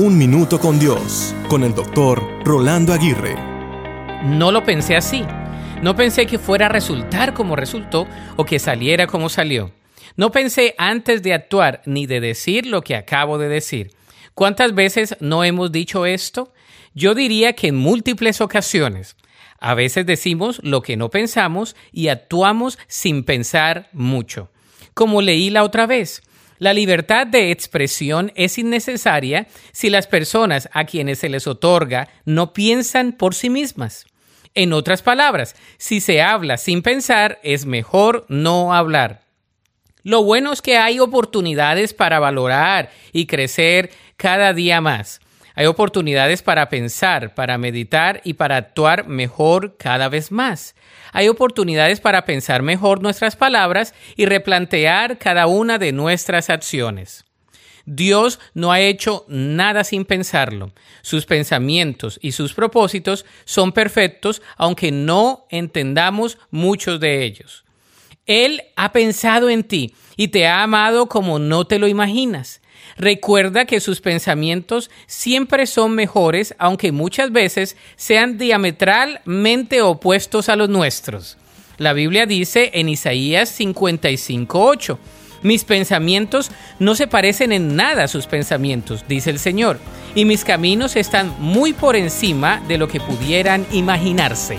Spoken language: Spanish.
Un Minuto con Dios, con el doctor Rolando Aguirre. No lo pensé así. No pensé que fuera a resultar como resultó o que saliera como salió. No pensé antes de actuar ni de decir lo que acabo de decir. ¿Cuántas veces no hemos dicho esto? Yo diría que en múltiples ocasiones. A veces decimos lo que no pensamos y actuamos sin pensar mucho. Como leí la otra vez, la libertad de expresión es innecesaria si las personas a quienes se les otorga no piensan por sí mismas. En otras palabras, si se habla sin pensar, es mejor no hablar. Lo bueno es que hay oportunidades para valorar y crecer cada día más. Hay oportunidades para pensar, para meditar y para actuar mejor cada vez más. Hay oportunidades para pensar mejor nuestras palabras y replantear cada una de nuestras acciones. Dios no ha hecho nada sin pensarlo. Sus pensamientos y sus propósitos son perfectos, aunque no entendamos muchos de ellos. Él ha pensado en ti y te ha amado como no te lo imaginas. Recuerda que sus pensamientos siempre son mejores, aunque muchas veces sean diametralmente opuestos a los nuestros. La Biblia dice en Isaías 55:8, mis pensamientos no se parecen en nada a sus pensamientos, dice el Señor, y mis caminos están muy por encima de lo que pudieran imaginarse.